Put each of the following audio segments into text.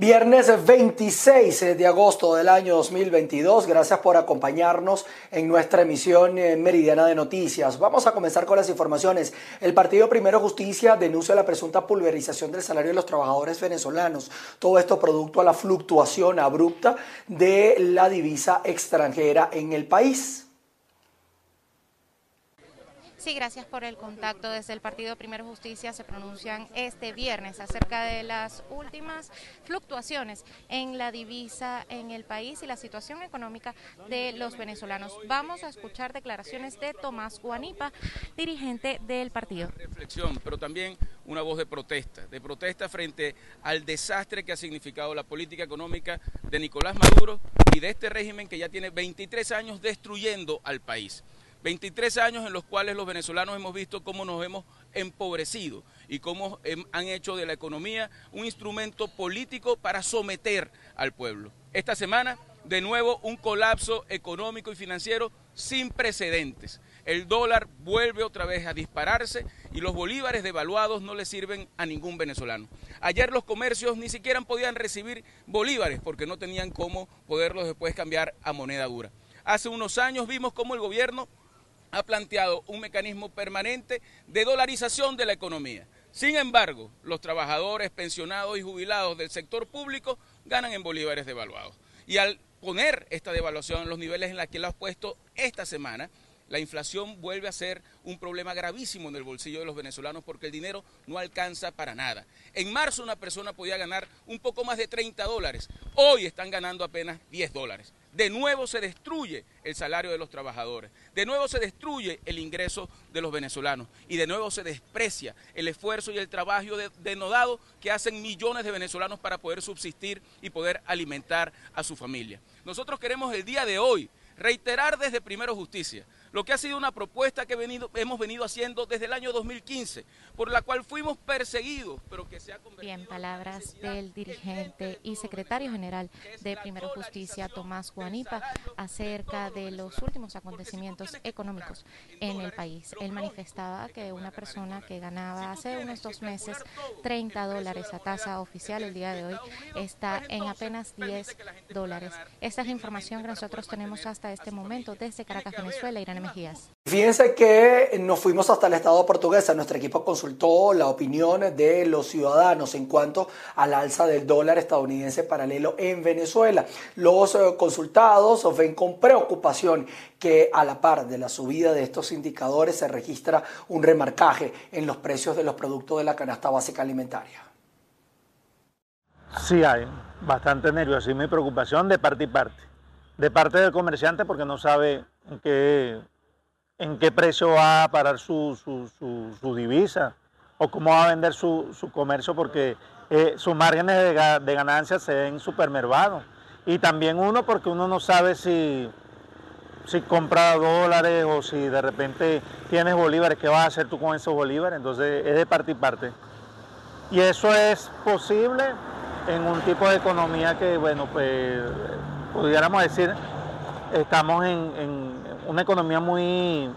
Viernes 26 de agosto del año 2022. Gracias por acompañarnos en nuestra emisión eh, meridiana de noticias. Vamos a comenzar con las informaciones. El Partido Primero Justicia denuncia la presunta pulverización del salario de los trabajadores venezolanos. Todo esto producto a la fluctuación abrupta de la divisa extranjera en el país. Sí, gracias por el contacto. Desde el Partido Primero Justicia se pronuncian este viernes acerca de las últimas fluctuaciones en la divisa en el país y la situación económica de los venezolanos. Vamos a escuchar declaraciones de Tomás Guanipa, dirigente del partido. Reflexión, pero también una voz de protesta, de protesta frente al desastre que ha significado la política económica de Nicolás Maduro y de este régimen que ya tiene 23 años destruyendo al país. 23 años en los cuales los venezolanos hemos visto cómo nos hemos empobrecido y cómo han hecho de la economía un instrumento político para someter al pueblo. Esta semana, de nuevo, un colapso económico y financiero sin precedentes. El dólar vuelve otra vez a dispararse y los bolívares devaluados no le sirven a ningún venezolano. Ayer los comercios ni siquiera podían recibir bolívares porque no tenían cómo poderlos después cambiar a moneda dura. Hace unos años vimos cómo el gobierno ha planteado un mecanismo permanente de dolarización de la economía. Sin embargo, los trabajadores, pensionados y jubilados del sector público ganan en bolívares devaluados. Y al poner esta devaluación en los niveles en los que lo has puesto esta semana, la inflación vuelve a ser un problema gravísimo en el bolsillo de los venezolanos porque el dinero no alcanza para nada. En marzo una persona podía ganar un poco más de 30 dólares, hoy están ganando apenas 10 dólares de nuevo se destruye el salario de los trabajadores, de nuevo se destruye el ingreso de los venezolanos y de nuevo se desprecia el esfuerzo y el trabajo denodado que hacen millones de venezolanos para poder subsistir y poder alimentar a su familia. Nosotros queremos el día de hoy reiterar desde Primero Justicia lo que ha sido una propuesta que hemos venido haciendo desde el año 2015, por la cual fuimos perseguidos, pero que se ha convertido... Bien, palabras del dirigente y secretario general de Primero Justicia, Tomás Juanipa, acerca de los últimos acontecimientos económicos en el país. Él manifestaba que una persona que ganaba hace unos dos meses 30 dólares a tasa oficial el día de hoy está en apenas 10 dólares. Esta es la información que nosotros tenemos hasta este momento desde Caracas, Venezuela. Irán Mejías. Fíjense que nos fuimos hasta el Estado portugués. Nuestro equipo consultó la opinión de los ciudadanos en cuanto al alza del dólar estadounidense paralelo en Venezuela. Los eh, consultados ven con preocupación que a la par de la subida de estos indicadores se registra un remarcaje en los precios de los productos de la canasta básica alimentaria. Sí hay bastante nerviosismo y preocupación de parte y parte. De parte del comerciante porque no sabe en qué, en qué precio va a parar su, su, divisa o cómo va a vender su, comercio porque eh, sus márgenes de, de ganancia se ven supermervados. Y también uno porque uno no sabe si, si compra dólares o si de repente tienes bolívares, ¿qué vas a hacer tú con esos bolívares? Entonces es de parte y parte. Y eso es posible en un tipo de economía que, bueno, pues pudiéramos decir, estamos en, una economía muy,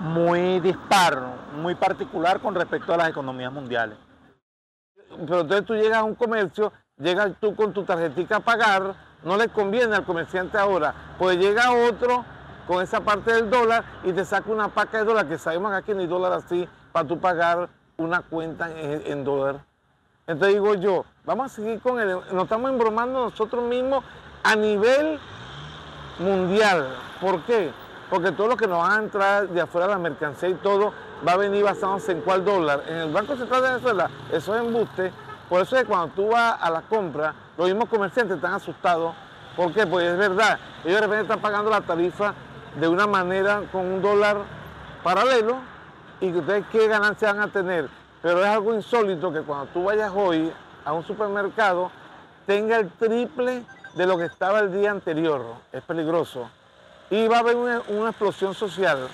muy dispar, muy particular con respecto a las economías mundiales. Pero entonces tú llegas a un comercio, llegas tú con tu tarjetita a pagar, no le conviene al comerciante ahora, pues llega otro con esa parte del dólar y te saca una paca de dólar, que sabemos que aquí hay dólar así, para tú pagar una cuenta en, en dólar. Entonces digo yo, vamos a seguir con él, nos estamos embromando nosotros mismos a nivel mundial. ¿Por qué? Porque todo lo que nos va a entrar de afuera la mercancía y todo va a venir basándose en cuál dólar. En el Banco Central de Venezuela, eso es embuste. Por eso es que cuando tú vas a la compra, los mismos comerciantes están asustados. ¿Por qué? Porque es verdad, ellos de repente están pagando la tarifa de una manera con un dólar paralelo y que ustedes qué ganancia van a tener. Pero es algo insólito que cuando tú vayas hoy a un supermercado tenga el triple de lo que estaba el día anterior. Es peligroso. Y va a haber una, explosión social.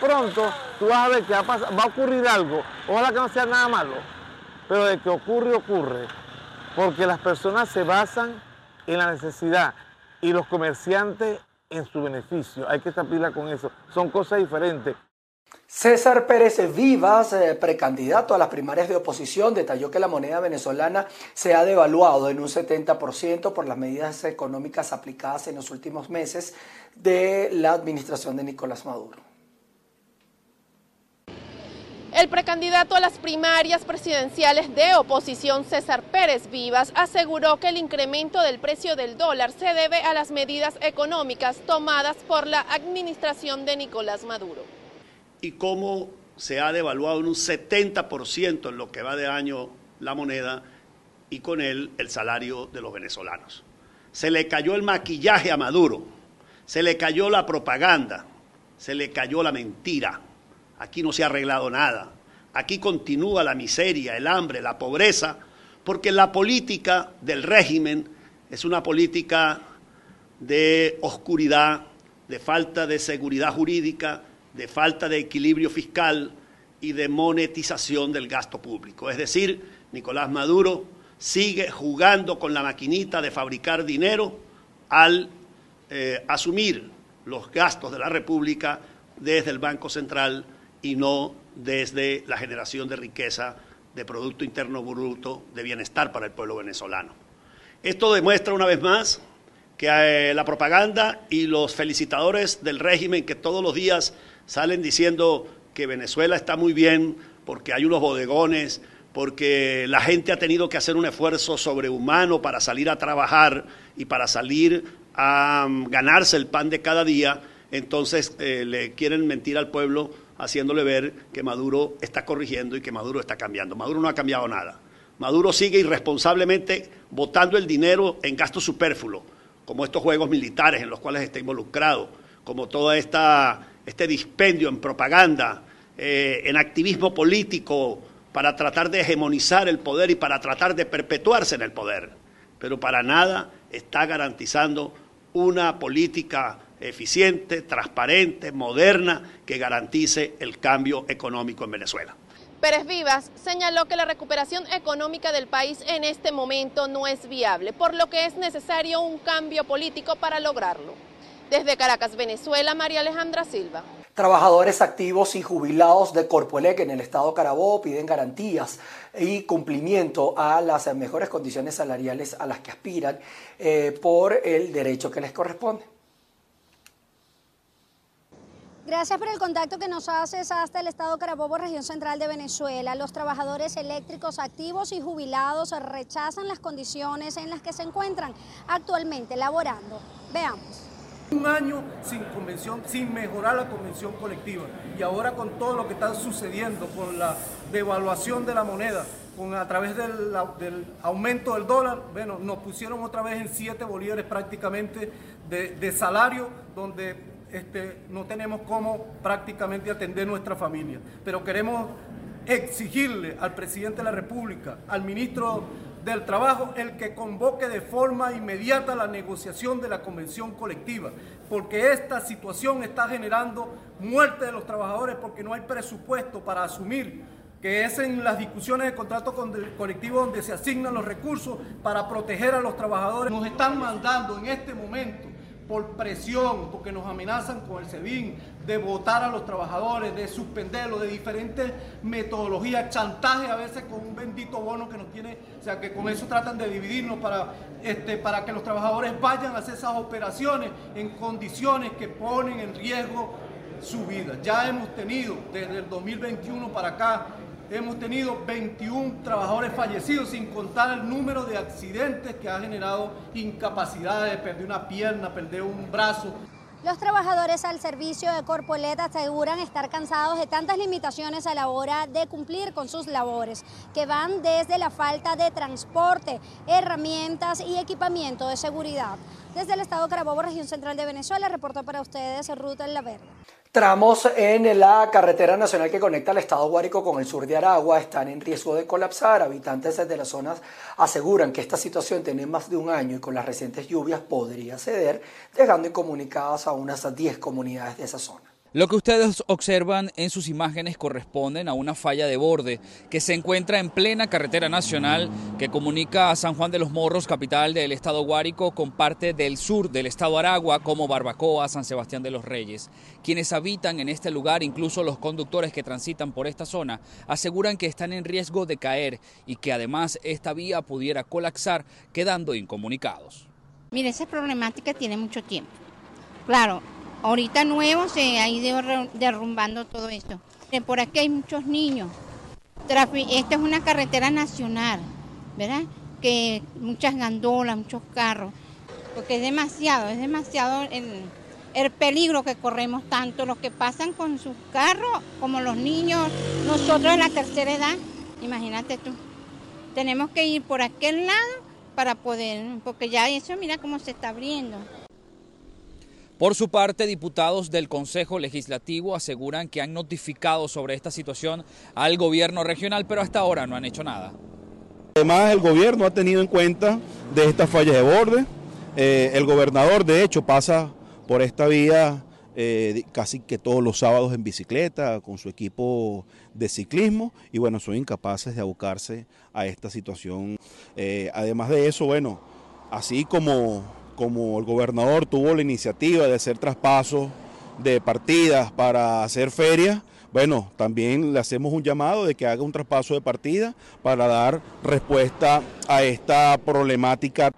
Pronto tú vas a ver que va a, va a ocurrir algo. Ojalá que no sea nada malo. Pero de que ocurre, ocurre. Porque las personas se basan en la necesidad y los comerciantes en su beneficio. Hay que estar pila con eso. Son cosas diferentes. César Pérez Vivas, eh, precandidato a las primarias de oposición, detalló que la moneda venezolana se ha devaluado en un 70% por las medidas económicas aplicadas en los últimos meses de la administración de Nicolás Maduro. El precandidato a las primarias presidenciales de oposición, César Pérez Vivas, aseguró que el incremento del precio del dólar se debe a las medidas económicas tomadas por la administración de Nicolás Maduro y cómo se ha devaluado en un 70% en lo que va de año la moneda y con él el salario de los venezolanos. Se le cayó el maquillaje a Maduro, se le cayó la propaganda, se le cayó la mentira. Aquí no se ha arreglado nada. Aquí continúa la miseria, el hambre, la pobreza, porque la política del régimen es una política de oscuridad, de falta de seguridad jurídica, de falta de equilibrio fiscal y de monetización del gasto público. Es decir, Nicolás Maduro sigue jugando con la maquinita de fabricar dinero al eh, asumir los gastos de la República desde el Banco Central y no desde la generación de riqueza, de Producto Interno Bruto, de bienestar para el pueblo venezolano. Esto demuestra una vez más que eh, la propaganda y los felicitadores del régimen que todos los días salen diciendo que Venezuela está muy bien porque hay unos bodegones, porque la gente ha tenido que hacer un esfuerzo sobrehumano para salir a trabajar y para salir a mm, ganarse el pan de cada día, entonces eh, le quieren mentir al pueblo haciéndole ver que Maduro está corrigiendo y que Maduro está cambiando. Maduro no ha cambiado nada. Maduro sigue irresponsablemente botando el dinero en gastos superfluos, como estos juegos militares en los cuales está involucrado, como toda esta este dispendio en propaganda, eh, en activismo político para tratar de hegemonizar el poder y para tratar de perpetuarse en el poder. Pero para nada está garantizando una política eficiente, transparente, moderna, que garantice el cambio económico en Venezuela. Pérez Vivas señaló que la recuperación económica del país en este momento no es viable, por lo que es necesario un cambio político para lograrlo. Desde Caracas, Venezuela, María Alejandra Silva. Trabajadores activos y jubilados de Corpoelec en el estado Carabobo piden garantías y cumplimiento a las mejores condiciones salariales a las que aspiran eh, por el derecho que les corresponde. Gracias por el contacto que nos haces hasta el estado Carabobo, región central de Venezuela. Los trabajadores eléctricos activos y jubilados rechazan las condiciones en las que se encuentran actualmente laborando. Veamos. Un año sin convención, sin mejorar la convención colectiva. Y ahora con todo lo que está sucediendo, con la devaluación de la moneda, con a través del, aumento del dólar, bueno, nos pusieron otra vez en siete bolívares prácticamente de, salario, donde este, no tenemos cómo prácticamente atender nuestra familia. Pero queremos exigirle al presidente de la República, al ministro del Trabajo el que convoque de forma inmediata la negociación de la convención colectiva, porque esta situación está generando muerte de los trabajadores porque no hay presupuesto para asumir que es en las discusiones de contrato colectivo donde se asignan los recursos para proteger a los trabajadores. Nos están mandando en este momento por presión, porque nos amenazan con el SEBIN, de votar a los trabajadores, de suspenderlos, de diferentes metodologías, chantaje a veces con un bendito bono que nos tiene, o sea que con eso tratan de dividirnos para, este, para que los trabajadores vayan a hacer esas operaciones en condiciones que ponen en riesgo su vida. Ya hemos tenido desde el 2021 para acá Hemos tenido 21 trabajadores fallecidos, sin contar el número de accidentes que ha generado incapacidades, perder una pierna, perder un brazo. Los trabajadores al servicio de Corpolet aseguran estar cansados de tantas limitaciones a la hora de cumplir con sus labores, que van desde la falta de transporte, herramientas y equipamiento de seguridad. Desde el estado Carabobo, región central de Venezuela, reportó para ustedes Ruta en la Verde. Tramos en la carretera nacional que conecta el estado Guárico con el sur de Aragua están en riesgo de colapsar. Habitantes de las zonas aseguran que esta situación tiene más de un año y con las recientes lluvias podría ceder, dejando incomunicadas a unas 10 comunidades de esa zona. Lo que ustedes observan en sus imágenes corresponden a una falla de borde que se encuentra en plena carretera nacional que comunica a San Juan de los Morros, capital del estado Guárico, con parte del sur del estado Aragua como Barbacoa, San Sebastián de los Reyes. Quienes habitan en este lugar, incluso los conductores que transitan por esta zona, aseguran que están en riesgo de caer y que además esta vía pudiera colapsar quedando incomunicados. Mire, esa problemática tiene mucho tiempo. Claro, Ahorita nuevo se ha ido derrumbando todo esto. Por aquí hay muchos niños. Esta es una carretera nacional, ¿verdad? Que muchas gandolas, muchos carros. Porque es demasiado, es demasiado el, el peligro que corremos tanto los que pasan con sus carros como los niños, nosotros de la tercera edad, imagínate tú. Tenemos que ir por aquel lado para poder, porque ya eso mira cómo se está abriendo. Por su parte, diputados del Consejo Legislativo aseguran que han notificado sobre esta situación al gobierno regional, pero hasta ahora no han hecho nada. Además, el gobierno ha tenido en cuenta de estas fallas de borde. Eh, el gobernador, de hecho, pasa por esta vía eh, casi que todos los sábados en bicicleta con su equipo de ciclismo y bueno, son incapaces de abocarse a esta situación. Eh, además de eso, bueno, así como como el gobernador tuvo la iniciativa de hacer traspasos de partidas para hacer ferias, bueno, también le hacemos un llamado de que haga un traspaso de partida para dar respuesta a esta problemática.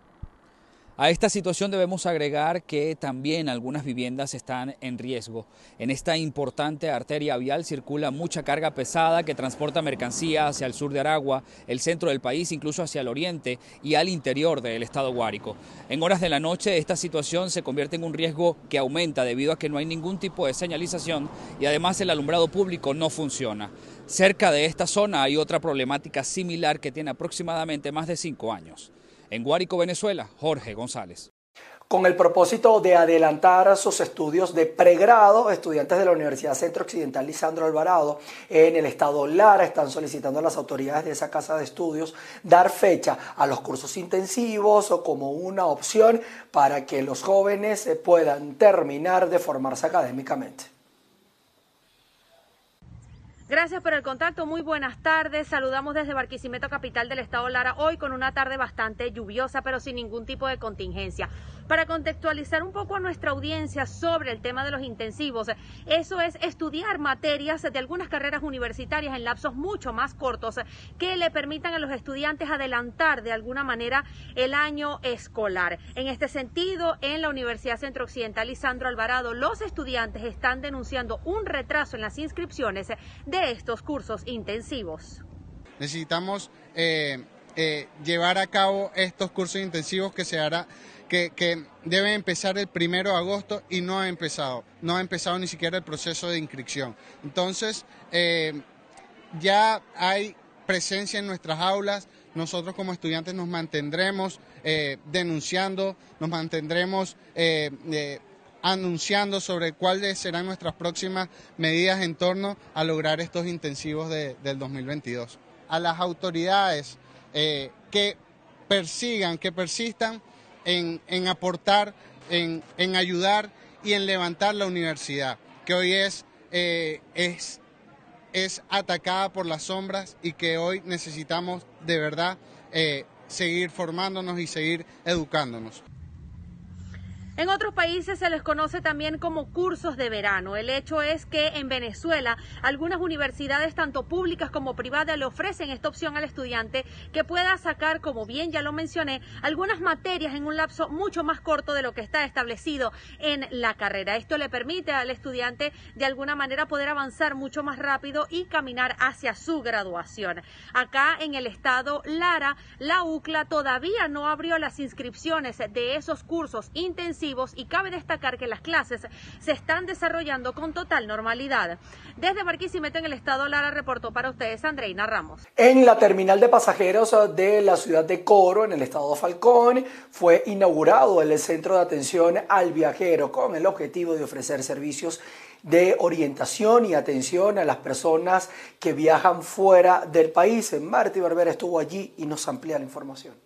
A esta situación debemos agregar que también algunas viviendas están en riesgo. En esta importante arteria vial circula mucha carga pesada que transporta mercancía hacia el sur de Aragua, el centro del país, incluso hacia el oriente y al interior del estado Guárico. En horas de la noche esta situación se convierte en un riesgo que aumenta debido a que no hay ningún tipo de señalización y además el alumbrado público no funciona. Cerca de esta zona hay otra problemática similar que tiene aproximadamente más de cinco años. En Guárico, Venezuela, Jorge González. Con el propósito de adelantar sus estudios de pregrado, estudiantes de la Universidad Centro Occidental Lisandro Alvarado en el estado Lara están solicitando a las autoridades de esa casa de estudios dar fecha a los cursos intensivos o como una opción para que los jóvenes puedan terminar de formarse académicamente. Gracias por el contacto, muy buenas tardes. Saludamos desde Barquisimeto, capital del estado Lara, hoy con una tarde bastante lluviosa, pero sin ningún tipo de contingencia para contextualizar un poco a nuestra audiencia sobre el tema de los intensivos. Eso es estudiar materias de algunas carreras universitarias en lapsos mucho más cortos que le permitan a los estudiantes adelantar de alguna manera el año escolar. En este sentido, en la Universidad Centro Occidental Lisandro Alvarado, los estudiantes están denunciando un retraso en las inscripciones de estos cursos intensivos. Necesitamos eh, eh, llevar a cabo estos cursos intensivos que se hará que, debe empezar el primero de agosto y no ha empezado, no ha empezado ni siquiera el proceso de inscripción. Entonces, eh, ya hay presencia en nuestras aulas, nosotros como estudiantes nos mantendremos eh, denunciando, nos mantendremos eh, anunciando sobre cuáles serán nuestras próximas medidas en torno a lograr estos intensivos del 2022. A las autoridades que persigan, que persistan en, aportar, en, ayudar y en levantar la universidad, que hoy es, eh, es, es atacada por las sombras y que hoy necesitamos de verdad eh, seguir formándonos y seguir educándonos. En otros países se les conoce también como cursos de verano. El hecho es que en Venezuela algunas universidades, tanto públicas como privadas, le ofrecen esta opción al estudiante que pueda sacar, como bien ya lo mencioné, algunas materias en un lapso mucho más corto de lo que está establecido en la carrera. Esto le permite al estudiante de alguna manera poder avanzar mucho más rápido y caminar hacia su graduación. Acá en el estado Lara, la UCLA todavía no abrió las inscripciones de esos cursos intensivos y cabe destacar que las clases se están desarrollando con total normalidad. Desde Barquisimeto en el estado Lara reportó para ustedes Andreina Ramos. En la terminal de pasajeros de la ciudad de Coro, en el estado de Falcón, fue inaugurado el centro de atención al viajero con el objetivo de ofrecer servicios de orientación y atención a las personas que viajan fuera del país. Martí Barbera estuvo allí y nos amplía la información.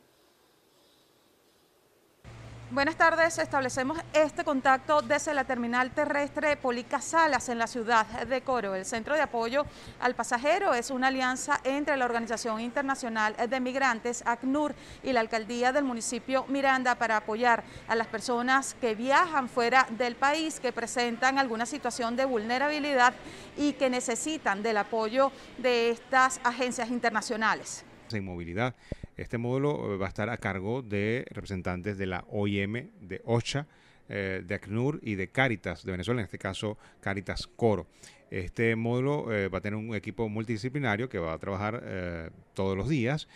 Buenas tardes. Establecemos este contacto desde la terminal terrestre Polica Salas en la ciudad de Coro. El Centro de Apoyo al Pasajero es una alianza entre la Organización Internacional de Migrantes, ACNUR, y la Alcaldía del municipio Miranda para apoyar a las personas que viajan fuera del país, que presentan alguna situación de vulnerabilidad y que necesitan del apoyo de estas agencias internacionales. En movilidad este módulo eh, va a estar a cargo de representantes de la OIM, de OCHA, eh, de ACNUR y de Caritas de Venezuela, en este caso Caritas Coro. Este módulo eh, va a tener un equipo multidisciplinario que va a trabajar todos los días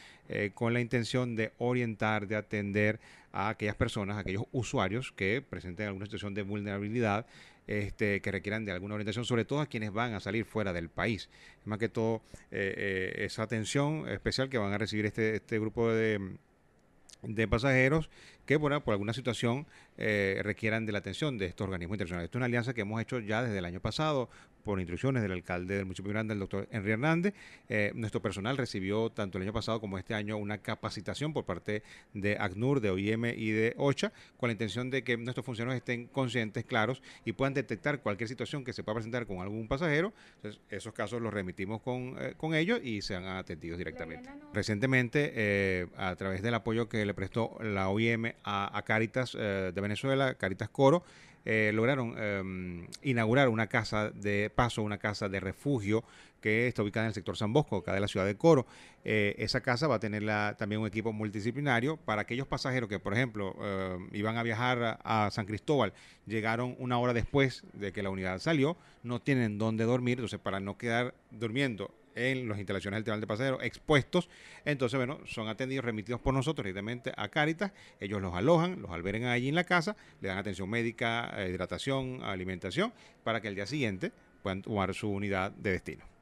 con la intención de orientar, de atender a aquellas personas, a aquellos usuarios que presenten alguna situación de vulnerabilidad este, que requieran de alguna orientación, sobre todo a quienes van a salir fuera del país. Más que todo, eh, eh, esa atención especial que van a recibir este, este grupo de, de pasajeros que por alguna situación eh, requieran de la atención de estos organismos internacionales. Esto es una alianza que hemos hecho ya desde el año pasado por instrucciones del alcalde del municipio grande, el doctor Henry Hernández. Eh, nuestro personal recibió tanto el año pasado como este año una capacitación por parte de ACNUR, de OIM y de OCHA, con la intención de que nuestros funcionarios estén conscientes, claros y puedan detectar cualquier situación que se pueda presentar con algún pasajero. Entonces, esos casos los remitimos con, eh, con ellos y sean atendidos directamente. Recientemente, a través del apoyo que le prestó la OIM a, Caritas de Venezuela, Caritas Coro, eh, lograron em, inaugurar una casa de paso, una casa de refugio que está ubicada en el sector San Bosco, acá de la ciudad de Coro. Eh, esa casa va a tener también un equipo multidisciplinario para aquellos pasajeros que, por ejemplo, em, iban a viajar a, San Cristóbal, llegaron una hora después de que la unidad salió, no tienen dónde dormir, entonces para no quedar durmiendo en las instalaciones del terminal de pasajeros expuestos. Entonces, bueno, son atendidos, remitidos por nosotros directamente a Caritas. Ellos los alojan, los albergan allí en la casa, le dan atención médica, eh, hidratación, alimentación, para que el día siguiente puedan tomar su unidad de destino.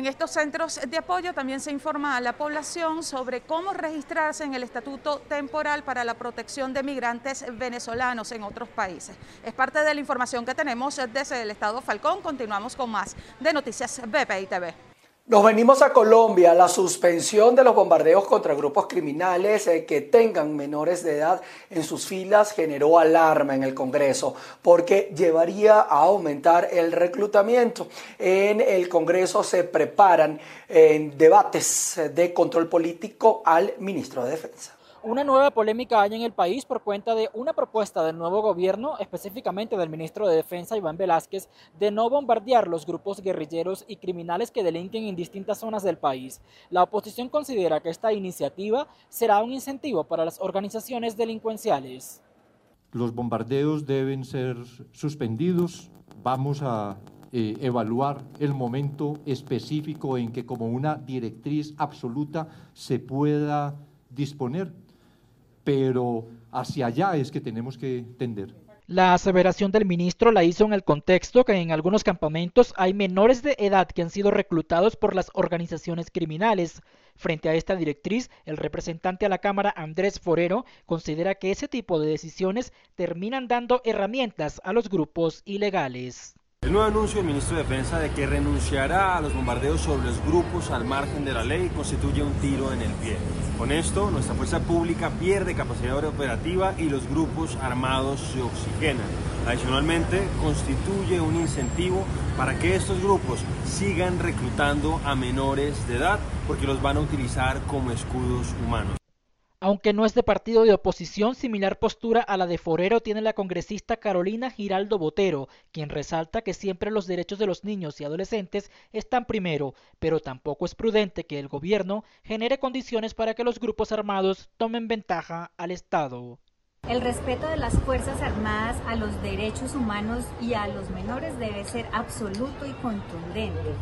En estos centros de apoyo también se informa a la población sobre cómo registrarse en el Estatuto Temporal para la Protección de Migrantes Venezolanos en otros países. Es parte de la información que tenemos desde el Estado Falcón. Continuamos con más de Noticias BPI TV. Nos venimos a Colombia. La suspensión de los bombardeos contra grupos criminales eh, que tengan menores de edad en sus filas generó alarma en el Congreso porque llevaría a aumentar el reclutamiento. En el Congreso se preparan eh, debates de control político al ministro de Defensa. Una nueva polémica hay en el país por cuenta de una propuesta del nuevo gobierno, específicamente del ministro de Defensa Iván Velázquez, de no bombardear los grupos guerrilleros y criminales que delinquen en distintas zonas del país. La oposición considera que esta iniciativa será un incentivo para las organizaciones delincuenciales. Los bombardeos deben ser suspendidos. Vamos a eh, evaluar el momento específico en que como una directriz absoluta se pueda disponer pero hacia allá es que tenemos que tender. La aseveración del ministro la hizo en el contexto que en algunos campamentos hay menores de edad que han sido reclutados por las organizaciones criminales. Frente a esta directriz, el representante a la Cámara Andrés Forero considera que ese tipo de decisiones terminan dando herramientas a los grupos ilegales. El nuevo anuncio del ministro de Defensa de que renunciará a los bombardeos sobre los grupos al margen de la ley constituye un tiro en el pie. Con esto, nuestra fuerza pública pierde capacidad operativa y los grupos armados se oxigenan. Adicionalmente, constituye un incentivo para que estos grupos sigan reclutando a menores de edad porque los van a utilizar como escudos humanos. Aunque no es de partido de oposición, similar postura a la de Forero tiene la congresista Carolina Giraldo Botero, quien resalta que siempre los derechos de los niños y adolescentes están primero, pero tampoco es prudente que el gobierno genere condiciones para que los grupos armados tomen ventaja al Estado. El respeto de las Fuerzas Armadas a los derechos humanos y a los menores debe ser absoluto y contundente.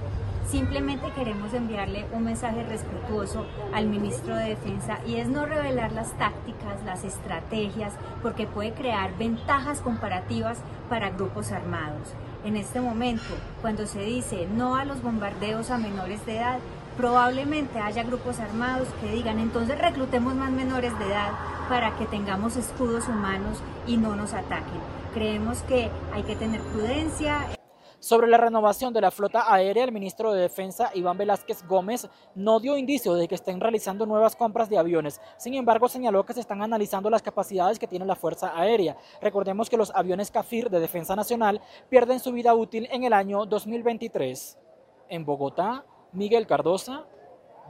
Simplemente queremos enviarle un mensaje respetuoso al ministro de Defensa y es no revelar las tácticas, las estrategias, porque puede crear ventajas comparativas para grupos armados. En este momento, cuando se dice no a los bombardeos a menores de edad, probablemente haya grupos armados que digan entonces reclutemos más menores de edad para que tengamos escudos humanos y no nos ataquen. Creemos que hay que tener prudencia. Sobre la renovación de la flota aérea, el ministro de Defensa, Iván Velázquez Gómez, no dio indicio de que estén realizando nuevas compras de aviones. Sin embargo, señaló que se están analizando las capacidades que tiene la Fuerza Aérea. Recordemos que los aviones CAFIR de Defensa Nacional pierden su vida útil en el año 2023. En Bogotá, Miguel Cardosa,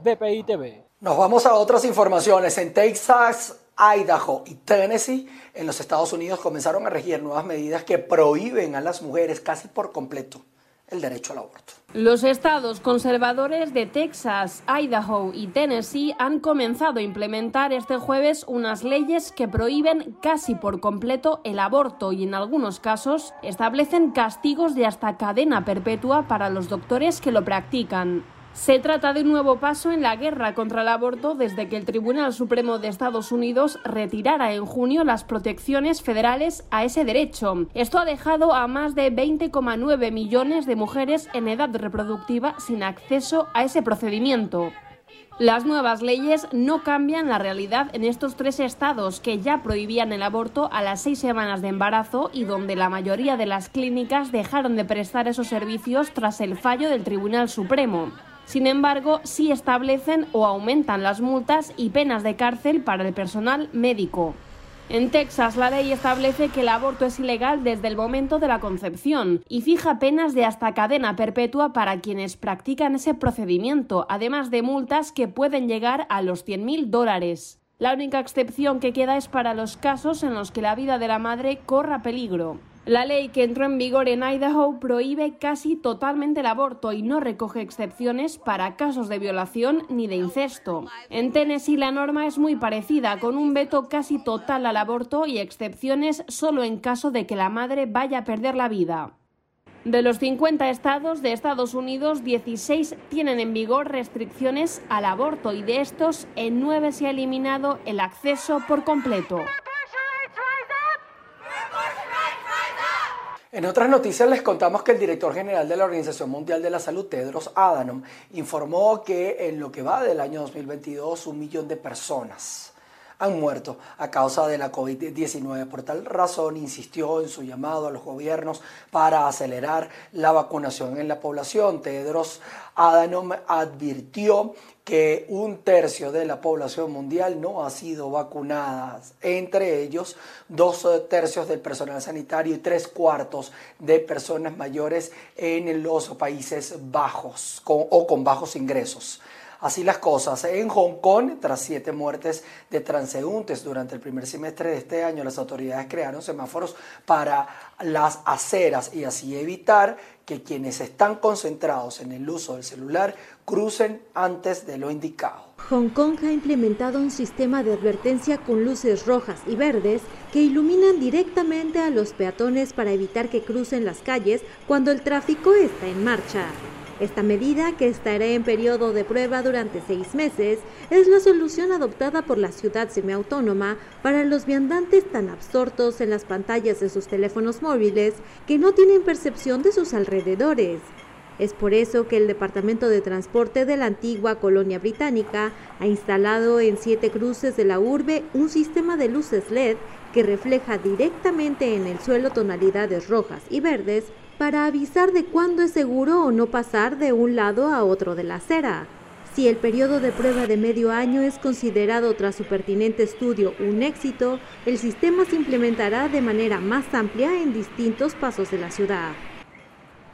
BPI TV. Nos vamos a otras informaciones. En Texas, Idaho y Tennessee en los Estados Unidos comenzaron a regir nuevas medidas que prohíben a las mujeres casi por completo el derecho al aborto. Los estados conservadores de Texas, Idaho y Tennessee han comenzado a implementar este jueves unas leyes que prohíben casi por completo el aborto y en algunos casos establecen castigos de hasta cadena perpetua para los doctores que lo practican. Se trata de un nuevo paso en la guerra contra el aborto desde que el Tribunal Supremo de Estados Unidos retirara en junio las protecciones federales a ese derecho. Esto ha dejado a más de 20,9 millones de mujeres en edad reproductiva sin acceso a ese procedimiento. Las nuevas leyes no cambian la realidad en estos tres estados que ya prohibían el aborto a las seis semanas de embarazo y donde la mayoría de las clínicas dejaron de prestar esos servicios tras el fallo del Tribunal Supremo. Sin embargo, sí establecen o aumentan las multas y penas de cárcel para el personal médico. En Texas, la ley establece que el aborto es ilegal desde el momento de la concepción y fija penas de hasta cadena perpetua para quienes practican ese procedimiento, además de multas que pueden llegar a los 100.000 dólares. La única excepción que queda es para los casos en los que la vida de la madre corra peligro. La ley que entró en vigor en Idaho prohíbe casi totalmente el aborto y no recoge excepciones para casos de violación ni de incesto. En Tennessee la norma es muy parecida, con un veto casi total al aborto y excepciones solo en caso de que la madre vaya a perder la vida. De los 50 estados de Estados Unidos, 16 tienen en vigor restricciones al aborto y de estos en 9 se ha eliminado el acceso por completo. En otras noticias les contamos que el director general de la Organización Mundial de la Salud, Tedros Adhanom, informó que en lo que va del año 2022 un millón de personas han muerto a causa de la COVID-19. Por tal razón, insistió en su llamado a los gobiernos para acelerar la vacunación en la población. Tedros Adhanom advirtió que un tercio de la población mundial no ha sido vacunada, entre ellos dos tercios del personal sanitario y tres cuartos de personas mayores en los Países Bajos o con bajos ingresos. Así las cosas. En Hong Kong, tras siete muertes de transeúntes durante el primer semestre de este año, las autoridades crearon semáforos para las aceras y así evitar que quienes están concentrados en el uso del celular crucen antes de lo indicado. Hong Kong ha implementado un sistema de advertencia con luces rojas y verdes que iluminan directamente a los peatones para evitar que crucen las calles cuando el tráfico está en marcha. Esta medida, que estará en periodo de prueba durante seis meses, es la solución adoptada por la ciudad semiautónoma para los viandantes tan absortos en las pantallas de sus teléfonos móviles que no tienen percepción de sus alrededores. Es por eso que el Departamento de Transporte de la antigua colonia británica ha instalado en siete cruces de la urbe un sistema de luces LED que refleja directamente en el suelo tonalidades rojas y verdes para avisar de cuándo es seguro o no pasar de un lado a otro de la acera. Si el periodo de prueba de medio año es considerado tras su pertinente estudio un éxito, el sistema se implementará de manera más amplia en distintos pasos de la ciudad.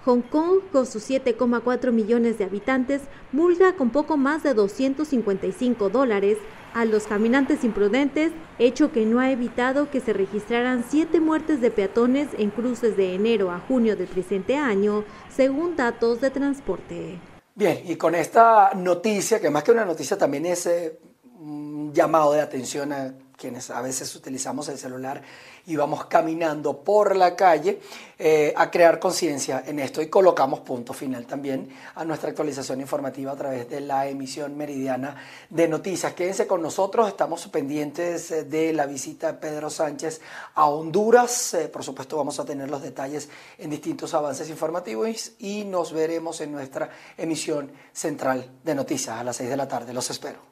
Hong Kong, con sus 7,4 millones de habitantes, multa con poco más de 255 dólares a los caminantes imprudentes, hecho que no ha evitado que se registraran siete muertes de peatones en cruces de enero a junio del presente año, según datos de transporte. Bien, y con esta noticia, que más que una noticia también es eh, un llamado de atención a quienes a veces utilizamos el celular y vamos caminando por la calle eh, a crear conciencia en esto y colocamos punto final también a nuestra actualización informativa a través de la emisión meridiana de noticias. Quédense con nosotros, estamos pendientes eh, de la visita de Pedro Sánchez a Honduras. Eh, por supuesto vamos a tener los detalles en distintos avances informativos y nos veremos en nuestra emisión central de noticias a las 6 de la tarde. Los espero.